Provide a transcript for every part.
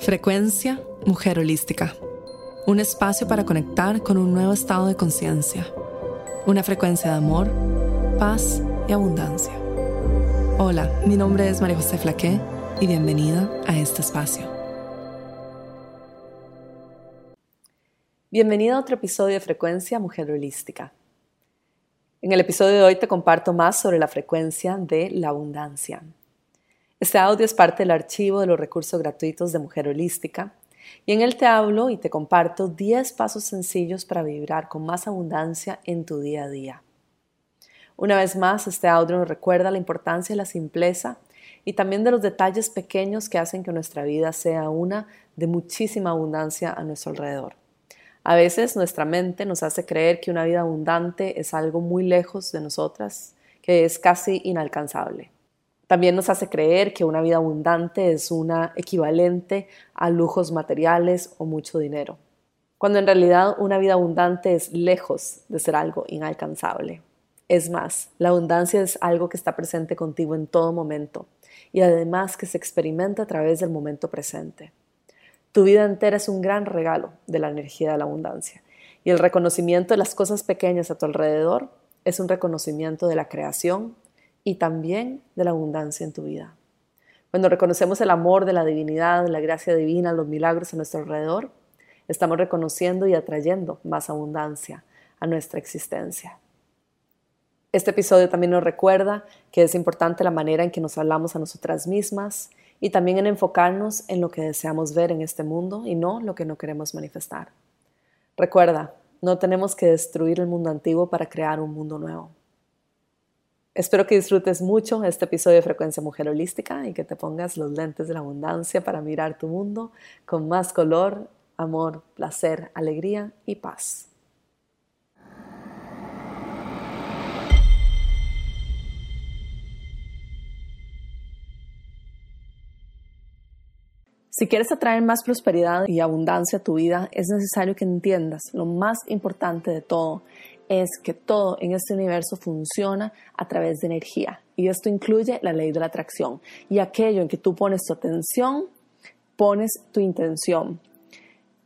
Frecuencia Mujer Holística. Un espacio para conectar con un nuevo estado de conciencia. Una frecuencia de amor, paz y abundancia. Hola, mi nombre es María José Flaqué y bienvenida a este espacio. Bienvenida a otro episodio de Frecuencia Mujer Holística. En el episodio de hoy te comparto más sobre la frecuencia de la abundancia. Este audio es parte del archivo de los recursos gratuitos de Mujer Holística y en él te hablo y te comparto 10 pasos sencillos para vibrar con más abundancia en tu día a día. Una vez más, este audio nos recuerda la importancia de la simpleza y también de los detalles pequeños que hacen que nuestra vida sea una de muchísima abundancia a nuestro alrededor. A veces nuestra mente nos hace creer que una vida abundante es algo muy lejos de nosotras, que es casi inalcanzable. También nos hace creer que una vida abundante es una equivalente a lujos materiales o mucho dinero, cuando en realidad una vida abundante es lejos de ser algo inalcanzable. Es más, la abundancia es algo que está presente contigo en todo momento y además que se experimenta a través del momento presente. Tu vida entera es un gran regalo de la energía de la abundancia y el reconocimiento de las cosas pequeñas a tu alrededor es un reconocimiento de la creación y también de la abundancia en tu vida. Cuando reconocemos el amor de la divinidad, la gracia divina, los milagros a nuestro alrededor, estamos reconociendo y atrayendo más abundancia a nuestra existencia. Este episodio también nos recuerda que es importante la manera en que nos hablamos a nosotras mismas y también en enfocarnos en lo que deseamos ver en este mundo y no lo que no queremos manifestar. Recuerda, no tenemos que destruir el mundo antiguo para crear un mundo nuevo. Espero que disfrutes mucho este episodio de Frecuencia Mujer Holística y que te pongas los lentes de la abundancia para mirar tu mundo con más color, amor, placer, alegría y paz. Si quieres atraer más prosperidad y abundancia a tu vida, es necesario que entiendas lo más importante de todo es que todo en este universo funciona a través de energía. Y esto incluye la ley de la atracción. Y aquello en que tú pones tu atención, pones tu intención.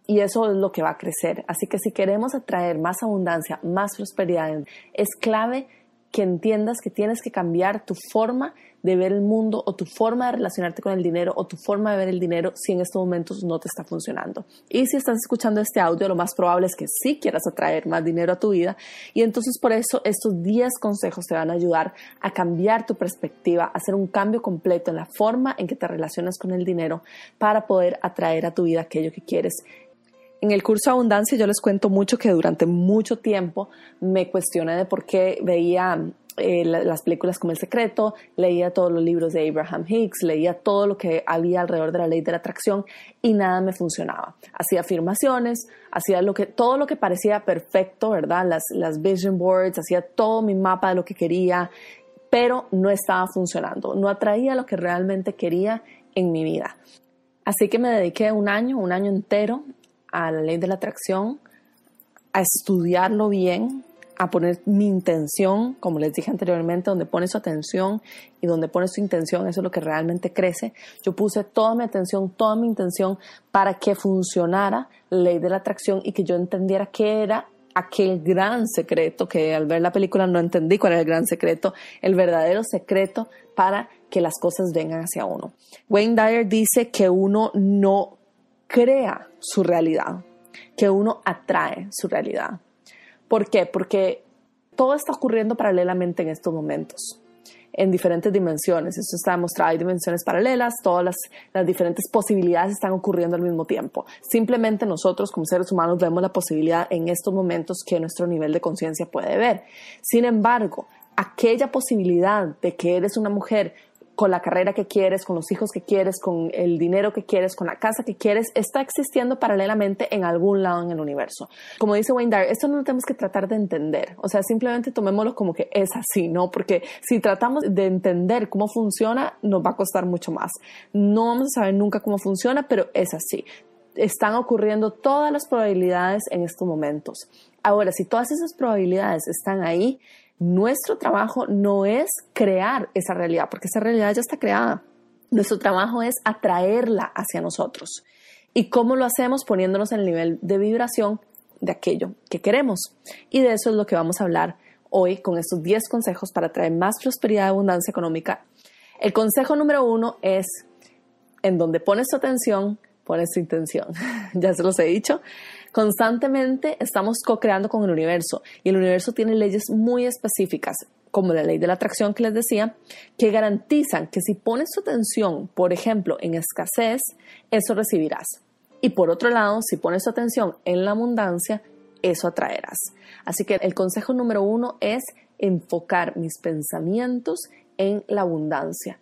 Y eso es lo que va a crecer. Así que si queremos atraer más abundancia, más prosperidad, es clave que entiendas que tienes que cambiar tu forma de ver el mundo o tu forma de relacionarte con el dinero o tu forma de ver el dinero si en estos momentos no te está funcionando. Y si estás escuchando este audio, lo más probable es que sí quieras atraer más dinero a tu vida y entonces por eso estos 10 consejos te van a ayudar a cambiar tu perspectiva, a hacer un cambio completo en la forma en que te relacionas con el dinero para poder atraer a tu vida aquello que quieres en el curso Abundancia yo les cuento mucho que durante mucho tiempo me cuestioné de por qué veía eh, las películas como El Secreto, leía todos los libros de Abraham Hicks, leía todo lo que había alrededor de la ley de la atracción y nada me funcionaba. Hacía afirmaciones, hacía lo que, todo lo que parecía perfecto, ¿verdad? Las, las vision boards, hacía todo mi mapa de lo que quería, pero no estaba funcionando, no atraía lo que realmente quería en mi vida. Así que me dediqué un año, un año entero a la ley de la atracción, a estudiarlo bien, a poner mi intención, como les dije anteriormente, donde pone su atención y donde pone su intención, eso es lo que realmente crece. Yo puse toda mi atención, toda mi intención para que funcionara la ley de la atracción y que yo entendiera qué era aquel gran secreto, que al ver la película no entendí cuál era el gran secreto, el verdadero secreto para que las cosas vengan hacia uno. Wayne Dyer dice que uno no crea su realidad, que uno atrae su realidad. ¿Por qué? Porque todo está ocurriendo paralelamente en estos momentos en diferentes dimensiones. Esto está demostrado, hay dimensiones paralelas, todas las, las, diferentes posibilidades están ocurriendo al mismo tiempo. Simplemente nosotros como seres humanos vemos la posibilidad en estos momentos que nuestro nivel de conciencia puede ver. Sin embargo, aquella posibilidad de que eres una mujer con la carrera que quieres, con los hijos que quieres, con el dinero que quieres, con la casa que quieres, está existiendo paralelamente en algún lado en el universo. Como dice Wayne Dyer, esto no lo tenemos que tratar de entender, o sea, simplemente tomémoslo como que es así, ¿no? Porque si tratamos de entender cómo funciona, nos va a costar mucho más. No vamos a saber nunca cómo funciona, pero es así. Están ocurriendo todas las probabilidades en estos momentos. Ahora, si todas esas probabilidades están ahí, nuestro trabajo no es crear esa realidad, porque esa realidad ya está creada. Nuestro trabajo es atraerla hacia nosotros. ¿Y cómo lo hacemos? Poniéndonos en el nivel de vibración de aquello que queremos. Y de eso es lo que vamos a hablar hoy con estos 10 consejos para traer más prosperidad y abundancia económica. El consejo número uno es, en donde pones tu atención, pones tu intención. ya se los he dicho. Constantemente estamos co-creando con el universo y el universo tiene leyes muy específicas, como la ley de la atracción que les decía, que garantizan que si pones tu atención, por ejemplo, en escasez, eso recibirás. Y por otro lado, si pones tu atención en la abundancia, eso atraerás. Así que el consejo número uno es enfocar mis pensamientos en la abundancia.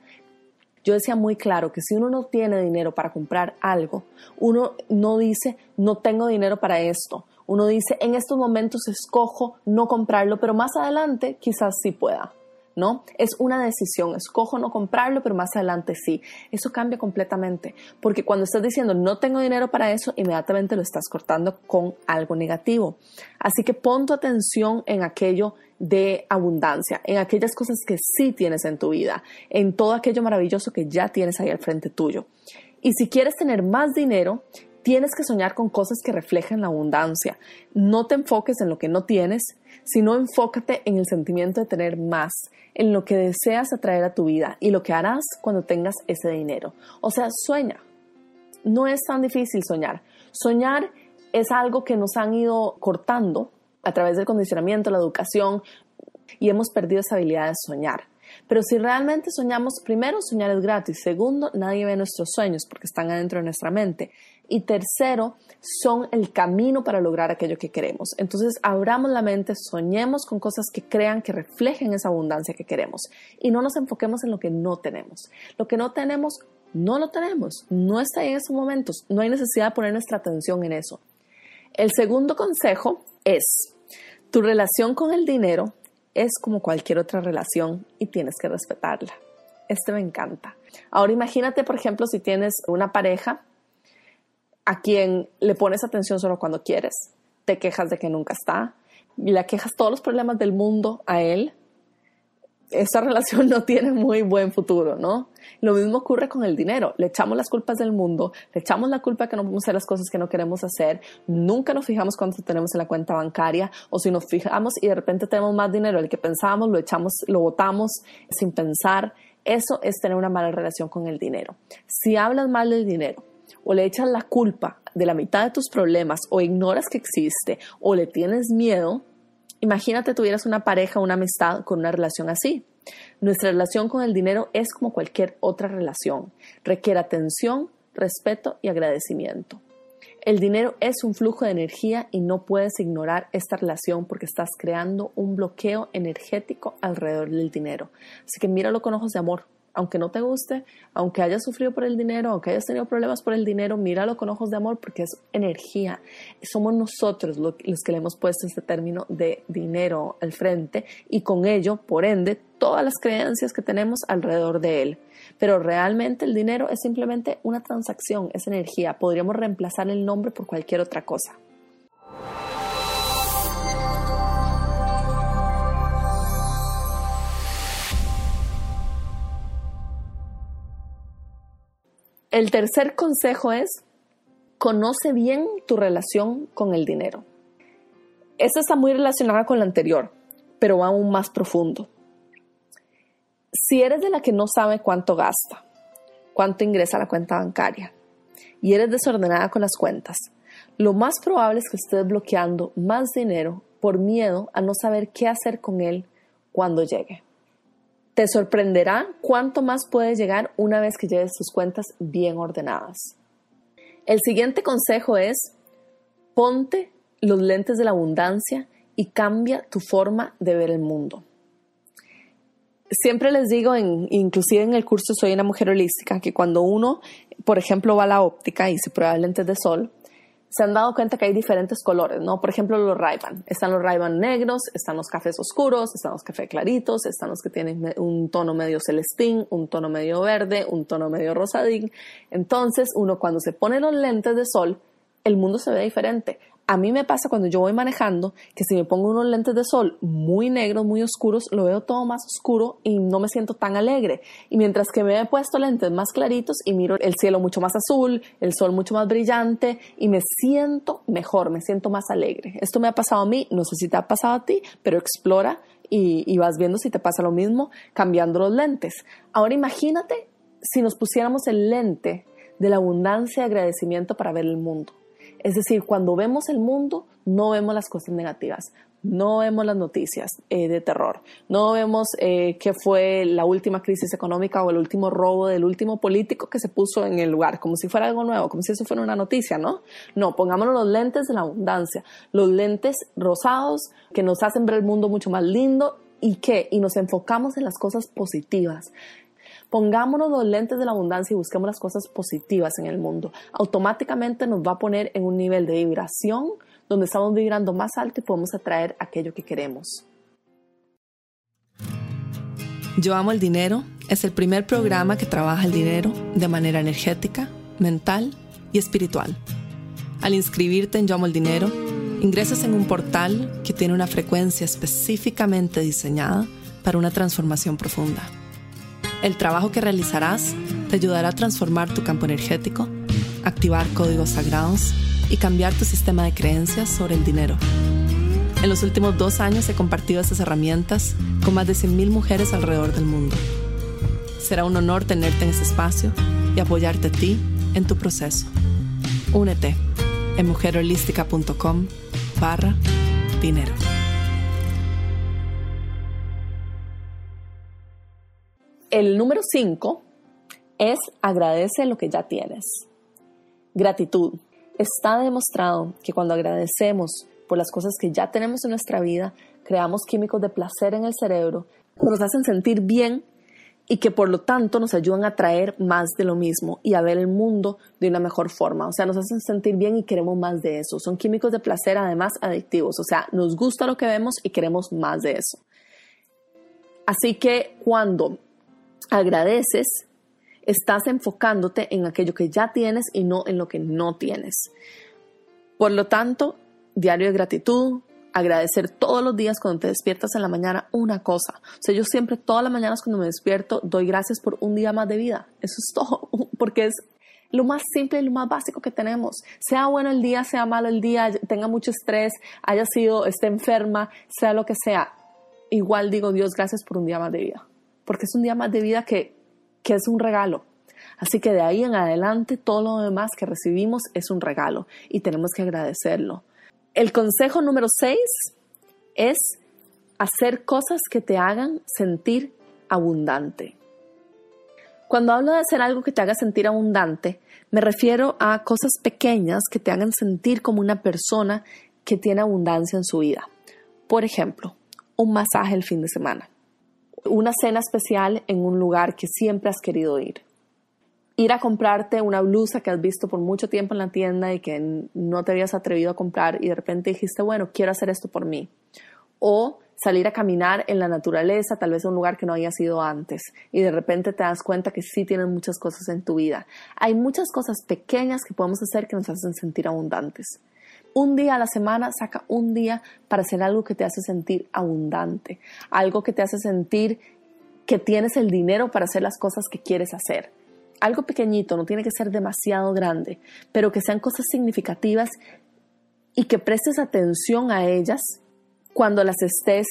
Yo decía muy claro que si uno no tiene dinero para comprar algo, uno no dice, no tengo dinero para esto. Uno dice, en estos momentos escojo no comprarlo, pero más adelante quizás sí pueda. ¿No? Es una decisión, escojo no comprarlo, pero más adelante sí. Eso cambia completamente, porque cuando estás diciendo no tengo dinero para eso, inmediatamente lo estás cortando con algo negativo. Así que pon tu atención en aquello de abundancia, en aquellas cosas que sí tienes en tu vida, en todo aquello maravilloso que ya tienes ahí al frente tuyo. Y si quieres tener más dinero, tienes que soñar con cosas que reflejen la abundancia. No te enfoques en lo que no tienes, sino enfócate en el sentimiento de tener más, en lo que deseas atraer a tu vida y lo que harás cuando tengas ese dinero. O sea, sueña. No es tan difícil soñar. Soñar es algo que nos han ido cortando a través del condicionamiento, la educación, y hemos perdido esa habilidad de soñar. Pero si realmente soñamos, primero, soñar es gratis. Segundo, nadie ve nuestros sueños porque están adentro de nuestra mente. Y tercero, son el camino para lograr aquello que queremos. Entonces, abramos la mente, soñemos con cosas que crean, que reflejen esa abundancia que queremos. Y no nos enfoquemos en lo que no tenemos. Lo que no tenemos, no lo tenemos. No está en esos momentos. No hay necesidad de poner nuestra atención en eso. El segundo consejo es, tu relación con el dinero es como cualquier otra relación y tienes que respetarla. Este me encanta. Ahora imagínate, por ejemplo, si tienes una pareja a quien le pones atención solo cuando quieres, te quejas de que nunca está, le quejas todos los problemas del mundo a él, esa relación no tiene muy buen futuro, ¿no? Lo mismo ocurre con el dinero. Le echamos las culpas del mundo, le echamos la culpa que no podemos hacer las cosas que no queremos hacer, nunca nos fijamos cuánto tenemos en la cuenta bancaria, o si nos fijamos y de repente tenemos más dinero del que pensábamos, lo echamos, lo botamos sin pensar. Eso es tener una mala relación con el dinero. Si hablas mal del dinero o le echas la culpa de la mitad de tus problemas o ignoras que existe o le tienes miedo, Imagínate tuvieras una pareja, una amistad con una relación así. Nuestra relación con el dinero es como cualquier otra relación. Requiere atención, respeto y agradecimiento. El dinero es un flujo de energía y no puedes ignorar esta relación porque estás creando un bloqueo energético alrededor del dinero. Así que míralo con ojos de amor aunque no te guste, aunque hayas sufrido por el dinero, aunque hayas tenido problemas por el dinero, míralo con ojos de amor porque es energía. Somos nosotros los que le hemos puesto este término de dinero al frente y con ello, por ende, todas las creencias que tenemos alrededor de él. Pero realmente el dinero es simplemente una transacción, es energía. Podríamos reemplazar el nombre por cualquier otra cosa. El tercer consejo es, conoce bien tu relación con el dinero. Esta está muy relacionada con la anterior, pero va aún más profundo. Si eres de la que no sabe cuánto gasta, cuánto ingresa a la cuenta bancaria y eres desordenada con las cuentas, lo más probable es que estés bloqueando más dinero por miedo a no saber qué hacer con él cuando llegue. Te sorprenderá cuánto más puedes llegar una vez que lleves tus cuentas bien ordenadas. El siguiente consejo es, ponte los lentes de la abundancia y cambia tu forma de ver el mundo. Siempre les digo, inclusive en el curso Soy una mujer holística, que cuando uno, por ejemplo, va a la óptica y se prueba lentes de sol, se han dado cuenta que hay diferentes colores, ¿no? Por ejemplo, los ray Están los ray negros, están los cafés oscuros, están los cafés claritos, están los que tienen un tono medio celestín, un tono medio verde, un tono medio rosadín. Entonces, uno cuando se pone los lentes de sol, el mundo se ve diferente. A mí me pasa cuando yo voy manejando que si me pongo unos lentes de sol muy negros, muy oscuros, lo veo todo más oscuro y no me siento tan alegre. Y mientras que me he puesto lentes más claritos y miro el cielo mucho más azul, el sol mucho más brillante y me siento mejor, me siento más alegre. Esto me ha pasado a mí, no sé si te ha pasado a ti, pero explora y, y vas viendo si te pasa lo mismo cambiando los lentes. Ahora imagínate si nos pusiéramos el lente de la abundancia y agradecimiento para ver el mundo. Es decir, cuando vemos el mundo, no vemos las cosas negativas, no vemos las noticias eh, de terror, no vemos eh, qué fue la última crisis económica o el último robo del último político que se puso en el lugar, como si fuera algo nuevo, como si eso fuera una noticia, ¿no? No, pongámonos los lentes de la abundancia, los lentes rosados que nos hacen ver el mundo mucho más lindo y qué, y nos enfocamos en las cosas positivas. Pongámonos los lentes de la abundancia y busquemos las cosas positivas en el mundo. Automáticamente nos va a poner en un nivel de vibración donde estamos vibrando más alto y podemos atraer aquello que queremos. Yo amo el dinero es el primer programa que trabaja el dinero de manera energética, mental y espiritual. Al inscribirte en Yo amo el dinero, ingresas en un portal que tiene una frecuencia específicamente diseñada para una transformación profunda. El trabajo que realizarás te ayudará a transformar tu campo energético, activar códigos sagrados y cambiar tu sistema de creencias sobre el dinero. En los últimos dos años he compartido estas herramientas con más de 100.000 mujeres alrededor del mundo. Será un honor tenerte en este espacio y apoyarte a ti en tu proceso. Únete en mujerholística.com barra dinero. El número 5 es agradece lo que ya tienes. Gratitud. Está demostrado que cuando agradecemos por las cosas que ya tenemos en nuestra vida, creamos químicos de placer en el cerebro nos hacen sentir bien y que por lo tanto nos ayudan a traer más de lo mismo y a ver el mundo de una mejor forma. O sea, nos hacen sentir bien y queremos más de eso. Son químicos de placer además adictivos. O sea, nos gusta lo que vemos y queremos más de eso. Así que cuando agradeces, estás enfocándote en aquello que ya tienes y no en lo que no tienes. Por lo tanto, diario de gratitud, agradecer todos los días cuando te despiertas en la mañana una cosa. O sea, yo siempre todas las mañanas cuando me despierto doy gracias por un día más de vida. Eso es todo, porque es lo más simple y lo más básico que tenemos. Sea bueno el día, sea malo el día, tenga mucho estrés, haya sido, esté enferma, sea lo que sea. Igual digo, Dios, gracias por un día más de vida porque es un día más de vida que, que es un regalo. Así que de ahí en adelante todo lo demás que recibimos es un regalo y tenemos que agradecerlo. El consejo número 6 es hacer cosas que te hagan sentir abundante. Cuando hablo de hacer algo que te haga sentir abundante, me refiero a cosas pequeñas que te hagan sentir como una persona que tiene abundancia en su vida. Por ejemplo, un masaje el fin de semana una cena especial en un lugar que siempre has querido ir. Ir a comprarte una blusa que has visto por mucho tiempo en la tienda y que no te habías atrevido a comprar y de repente dijiste, bueno, quiero hacer esto por mí. O salir a caminar en la naturaleza, tal vez en un lugar que no habías ido antes, y de repente te das cuenta que sí tienes muchas cosas en tu vida. Hay muchas cosas pequeñas que podemos hacer que nos hacen sentir abundantes. Un día a la semana, saca un día para hacer algo que te hace sentir abundante, algo que te hace sentir que tienes el dinero para hacer las cosas que quieres hacer. Algo pequeñito, no tiene que ser demasiado grande, pero que sean cosas significativas y que prestes atención a ellas cuando las estés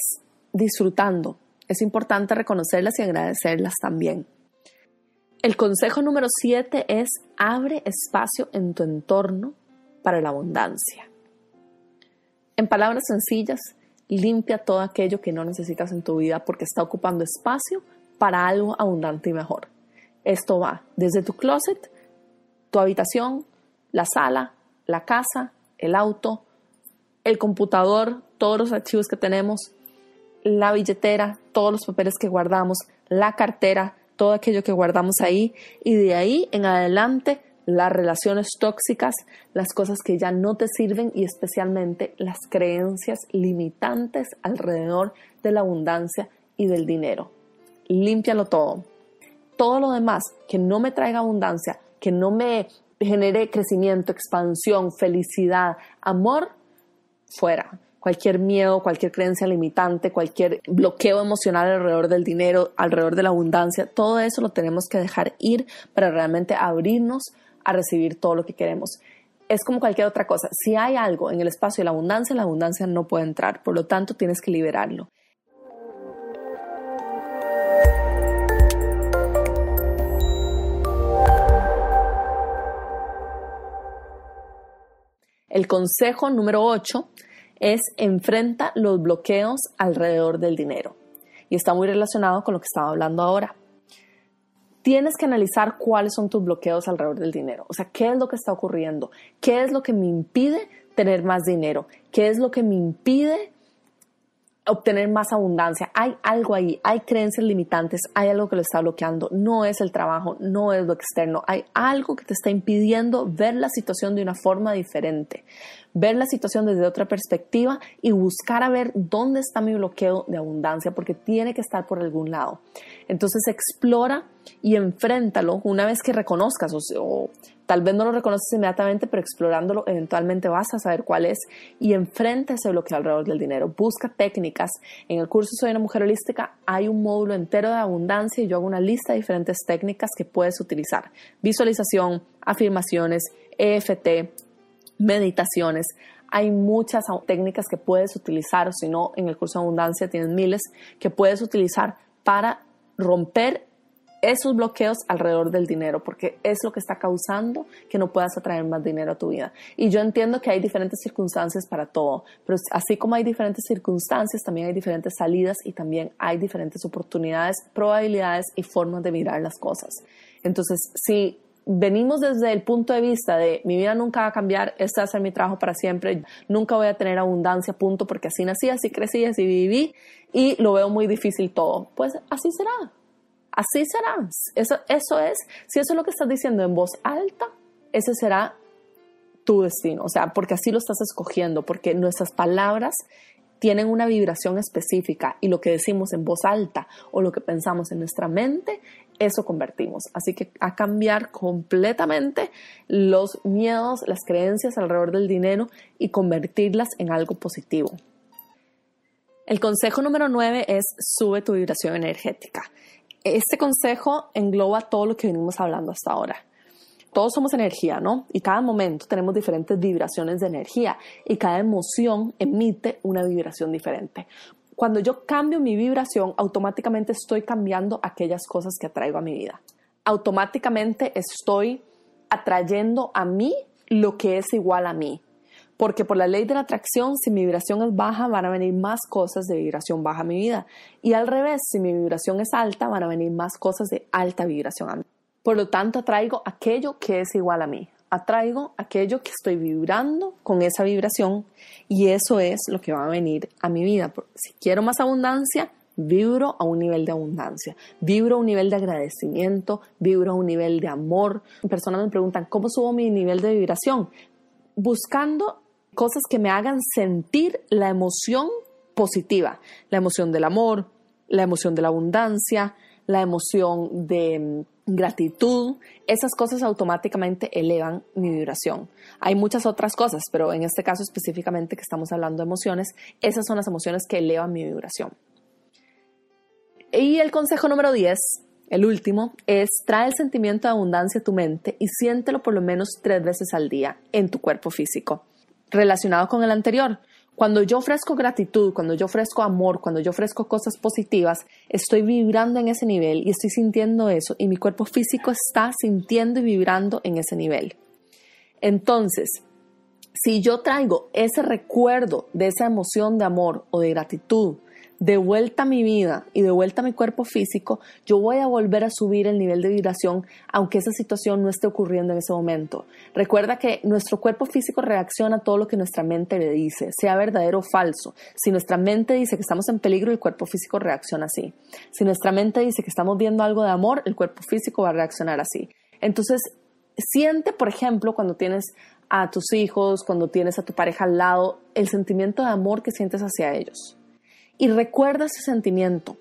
disfrutando. Es importante reconocerlas y agradecerlas también. El consejo número 7 es abre espacio en tu entorno para la abundancia. En palabras sencillas, limpia todo aquello que no necesitas en tu vida porque está ocupando espacio para algo abundante y mejor. Esto va desde tu closet, tu habitación, la sala, la casa, el auto, el computador, todos los archivos que tenemos, la billetera, todos los papeles que guardamos, la cartera, todo aquello que guardamos ahí y de ahí en adelante las relaciones tóxicas, las cosas que ya no te sirven y especialmente las creencias limitantes alrededor de la abundancia y del dinero. Límpialo todo. Todo lo demás que no me traiga abundancia, que no me genere crecimiento, expansión, felicidad, amor, fuera. Cualquier miedo, cualquier creencia limitante, cualquier bloqueo emocional alrededor del dinero, alrededor de la abundancia, todo eso lo tenemos que dejar ir para realmente abrirnos a recibir todo lo que queremos. Es como cualquier otra cosa. Si hay algo en el espacio de la abundancia, la abundancia no puede entrar. Por lo tanto, tienes que liberarlo. El consejo número 8 es enfrenta los bloqueos alrededor del dinero. Y está muy relacionado con lo que estaba hablando ahora. Tienes que analizar cuáles son tus bloqueos alrededor del dinero. O sea, qué es lo que está ocurriendo, qué es lo que me impide tener más dinero, qué es lo que me impide obtener más abundancia. Hay algo ahí, hay creencias limitantes, hay algo que lo está bloqueando. No es el trabajo, no es lo externo. Hay algo que te está impidiendo ver la situación de una forma diferente, ver la situación desde otra perspectiva y buscar a ver dónde está mi bloqueo de abundancia, porque tiene que estar por algún lado. Entonces explora y enfréntalo una vez que reconozcas o, tal vez no lo reconoces inmediatamente, pero explorándolo eventualmente vas a saber cuál es y enfrenta ese bloqueo alrededor del dinero. Busca técnicas. En el curso Soy una mujer holística hay un módulo entero de abundancia y yo hago una lista de diferentes técnicas que puedes utilizar. Visualización, afirmaciones, EFT, meditaciones. Hay muchas técnicas que puedes utilizar, o si no, en el curso de abundancia tienes miles que puedes utilizar para romper esos bloqueos alrededor del dinero, porque es lo que está causando que no puedas atraer más dinero a tu vida. Y yo entiendo que hay diferentes circunstancias para todo, pero así como hay diferentes circunstancias, también hay diferentes salidas y también hay diferentes oportunidades, probabilidades y formas de mirar las cosas. Entonces, si venimos desde el punto de vista de mi vida nunca va a cambiar, este va a ser mi trabajo para siempre, nunca voy a tener abundancia, punto, porque así nací, así crecí, así viví y lo veo muy difícil todo. Pues así será, así será. Eso, eso es, si eso es lo que estás diciendo en voz alta, ese será tu destino, o sea, porque así lo estás escogiendo, porque nuestras palabras tienen una vibración específica y lo que decimos en voz alta o lo que pensamos en nuestra mente, eso convertimos. Así que a cambiar completamente los miedos, las creencias alrededor del dinero y convertirlas en algo positivo. El consejo número 9 es sube tu vibración energética. Este consejo engloba todo lo que venimos hablando hasta ahora todos somos energía, ¿no? Y cada momento tenemos diferentes vibraciones de energía y cada emoción emite una vibración diferente. Cuando yo cambio mi vibración, automáticamente estoy cambiando aquellas cosas que atraigo a mi vida. Automáticamente estoy atrayendo a mí lo que es igual a mí. Porque por la ley de la atracción, si mi vibración es baja, van a venir más cosas de vibración baja a mi vida. Y al revés, si mi vibración es alta, van a venir más cosas de alta vibración a mí. Por lo tanto, atraigo aquello que es igual a mí. Atraigo aquello que estoy vibrando con esa vibración y eso es lo que va a venir a mi vida. Si quiero más abundancia, vibro a un nivel de abundancia, vibro a un nivel de agradecimiento, vibro a un nivel de amor. Personas me preguntan, ¿cómo subo mi nivel de vibración? Buscando cosas que me hagan sentir la emoción positiva, la emoción del amor, la emoción de la abundancia, la emoción de gratitud, esas cosas automáticamente elevan mi vibración. Hay muchas otras cosas, pero en este caso específicamente que estamos hablando de emociones, esas son las emociones que elevan mi vibración. Y el consejo número 10, el último, es trae el sentimiento de abundancia a tu mente y siéntelo por lo menos tres veces al día en tu cuerpo físico. Relacionado con el anterior, cuando yo ofrezco gratitud, cuando yo ofrezco amor, cuando yo ofrezco cosas positivas, estoy vibrando en ese nivel y estoy sintiendo eso y mi cuerpo físico está sintiendo y vibrando en ese nivel. Entonces, si yo traigo ese recuerdo de esa emoción de amor o de gratitud de vuelta a mi vida y de vuelta a mi cuerpo físico, yo voy a volver a subir el nivel de vibración aunque esa situación no esté ocurriendo en ese momento. Recuerda que nuestro cuerpo físico reacciona a todo lo que nuestra mente le dice, sea verdadero o falso. Si nuestra mente dice que estamos en peligro, el cuerpo físico reacciona así. Si nuestra mente dice que estamos viendo algo de amor, el cuerpo físico va a reaccionar así. Entonces, siente, por ejemplo, cuando tienes a tus hijos, cuando tienes a tu pareja al lado, el sentimiento de amor que sientes hacia ellos y recuerda ese sentimiento.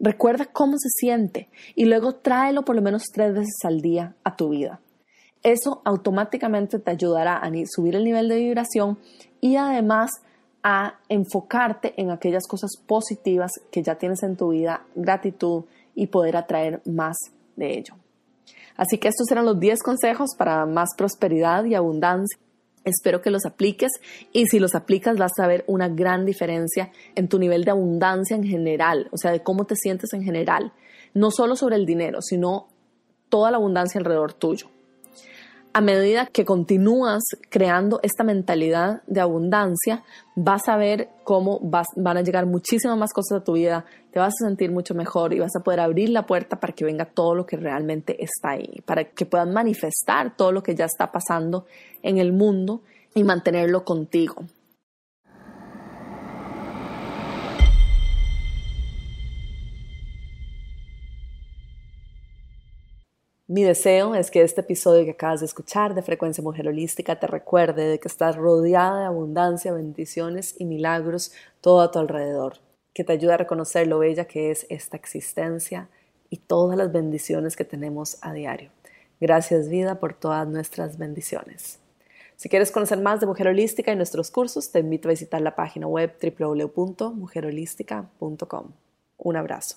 Recuerda cómo se siente y luego tráelo por lo menos tres veces al día a tu vida. eso automáticamente te ayudará a subir el nivel de vibración y además a enfocarte en aquellas cosas positivas que ya tienes en tu vida, gratitud y poder atraer más de ello. Así que estos eran los 10 consejos para más prosperidad y abundancia. Espero que los apliques y si los aplicas vas a ver una gran diferencia en tu nivel de abundancia en general, o sea, de cómo te sientes en general, no solo sobre el dinero, sino toda la abundancia alrededor tuyo a medida que continúas creando esta mentalidad de abundancia, vas a ver cómo van a llegar muchísimas más cosas a tu vida, te vas a sentir mucho mejor y vas a poder abrir la puerta para que venga todo lo que realmente está ahí, para que puedas manifestar todo lo que ya está pasando en el mundo y mantenerlo contigo. Mi deseo es que este episodio que acabas de escuchar de Frecuencia Mujer Holística te recuerde de que estás rodeada de abundancia, bendiciones y milagros todo a tu alrededor, que te ayude a reconocer lo bella que es esta existencia y todas las bendiciones que tenemos a diario. Gracias vida por todas nuestras bendiciones. Si quieres conocer más de Mujer Holística y nuestros cursos, te invito a visitar la página web www.mujerholística.com. Un abrazo.